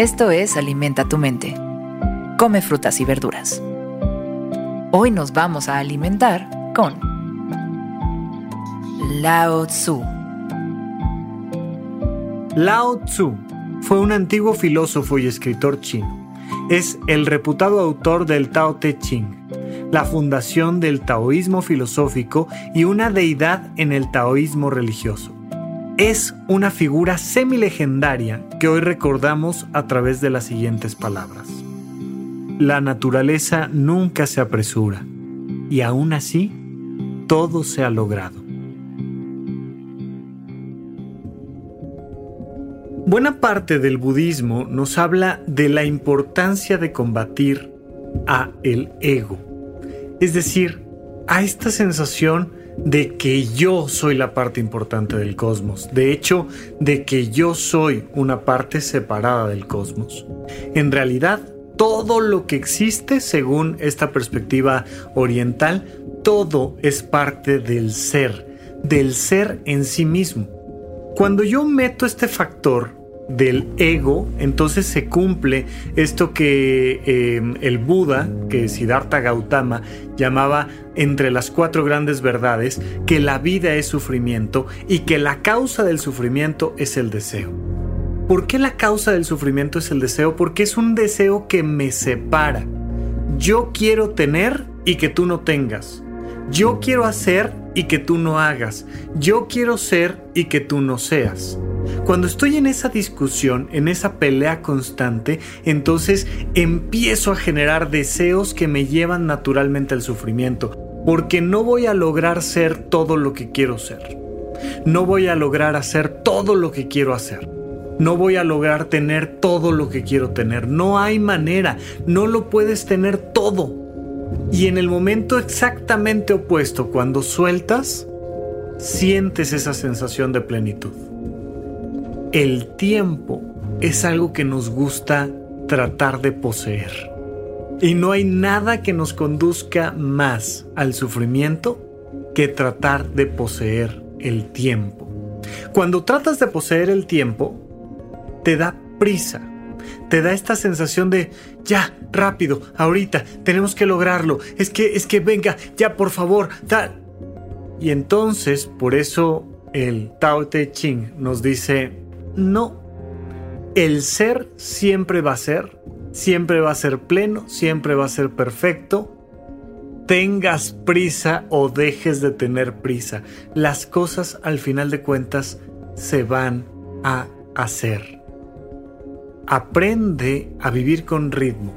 Esto es Alimenta tu mente. Come frutas y verduras. Hoy nos vamos a alimentar con Lao Tzu. Lao Tzu fue un antiguo filósofo y escritor chino. Es el reputado autor del Tao Te Ching, la fundación del taoísmo filosófico y una deidad en el taoísmo religioso es una figura semilegendaria que hoy recordamos a través de las siguientes palabras. La naturaleza nunca se apresura y aún así todo se ha logrado. Buena parte del budismo nos habla de la importancia de combatir a el ego, es decir, a esta sensación de que yo soy la parte importante del cosmos, de hecho, de que yo soy una parte separada del cosmos. En realidad, todo lo que existe, según esta perspectiva oriental, todo es parte del ser, del ser en sí mismo. Cuando yo meto este factor del ego, entonces se cumple esto que eh, el Buda, que Siddhartha Gautama llamaba entre las cuatro grandes verdades, que la vida es sufrimiento y que la causa del sufrimiento es el deseo. ¿Por qué la causa del sufrimiento es el deseo? Porque es un deseo que me separa. Yo quiero tener y que tú no tengas. Yo quiero hacer y que tú no hagas. Yo quiero ser y que tú no seas. Cuando estoy en esa discusión, en esa pelea constante, entonces empiezo a generar deseos que me llevan naturalmente al sufrimiento, porque no voy a lograr ser todo lo que quiero ser. No voy a lograr hacer todo lo que quiero hacer. No voy a lograr tener todo lo que quiero tener. No hay manera. No lo puedes tener todo. Y en el momento exactamente opuesto, cuando sueltas, sientes esa sensación de plenitud. El tiempo es algo que nos gusta tratar de poseer. Y no hay nada que nos conduzca más al sufrimiento que tratar de poseer el tiempo. Cuando tratas de poseer el tiempo, te da prisa, te da esta sensación de ya, rápido, ahorita, tenemos que lograrlo, es que, es que venga, ya por favor, tal. Y entonces, por eso el Tao Te Ching nos dice, no. El ser siempre va a ser, siempre va a ser pleno, siempre va a ser perfecto. Tengas prisa o dejes de tener prisa. Las cosas al final de cuentas se van a hacer. Aprende a vivir con ritmo.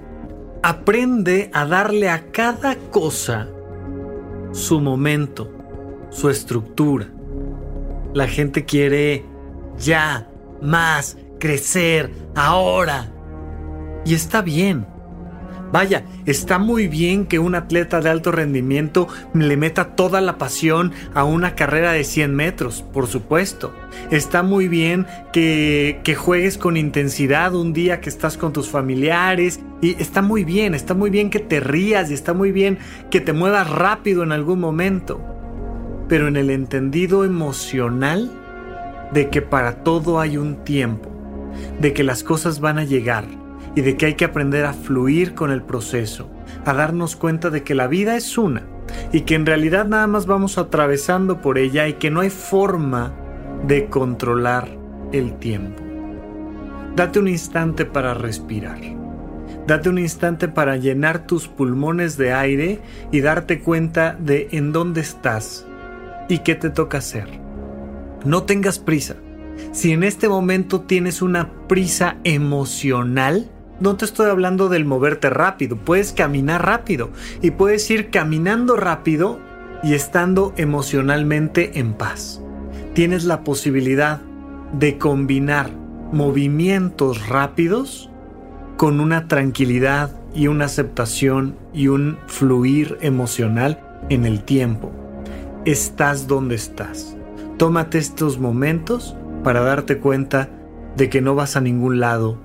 Aprende a darle a cada cosa su momento, su estructura. La gente quiere ya, más, crecer, ahora. Y está bien. Vaya, está muy bien que un atleta de alto rendimiento le meta toda la pasión a una carrera de 100 metros, por supuesto. Está muy bien que, que, juegues con intensidad un día que estás con tus familiares. Y está muy bien, está muy bien que te rías y está muy bien que te muevas rápido en algún momento. Pero en el entendido emocional, de que para todo hay un tiempo, de que las cosas van a llegar y de que hay que aprender a fluir con el proceso, a darnos cuenta de que la vida es una y que en realidad nada más vamos atravesando por ella y que no hay forma de controlar el tiempo. Date un instante para respirar. Date un instante para llenar tus pulmones de aire y darte cuenta de en dónde estás y qué te toca hacer. No tengas prisa. Si en este momento tienes una prisa emocional, no te estoy hablando del moverte rápido, puedes caminar rápido y puedes ir caminando rápido y estando emocionalmente en paz. Tienes la posibilidad de combinar movimientos rápidos con una tranquilidad y una aceptación y un fluir emocional en el tiempo. Estás donde estás. Tómate estos momentos para darte cuenta de que no vas a ningún lado,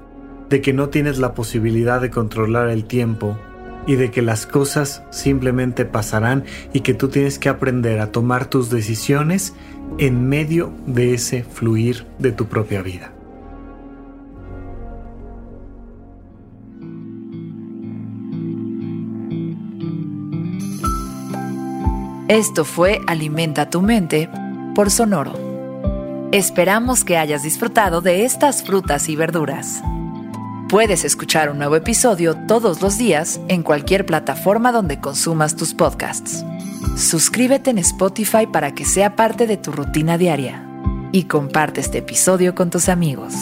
de que no tienes la posibilidad de controlar el tiempo y de que las cosas simplemente pasarán y que tú tienes que aprender a tomar tus decisiones en medio de ese fluir de tu propia vida. Esto fue Alimenta tu mente Sonoro. Esperamos que hayas disfrutado de estas frutas y verduras. Puedes escuchar un nuevo episodio todos los días en cualquier plataforma donde consumas tus podcasts. Suscríbete en Spotify para que sea parte de tu rutina diaria y comparte este episodio con tus amigos.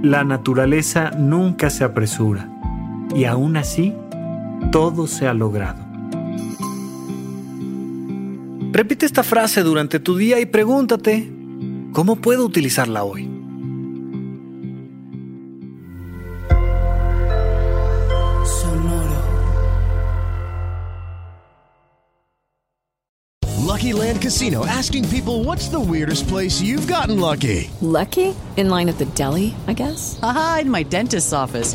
La naturaleza nunca se apresura y aún así todo se ha logrado. Repite esta frase durante tu día y pregúntate, ¿cómo puedo utilizarla hoy? Sonoro. Lucky Land Casino asking people what's the weirdest place you've gotten lucky? Lucky? In line at the deli, I guess? Aha, in my dentist's office.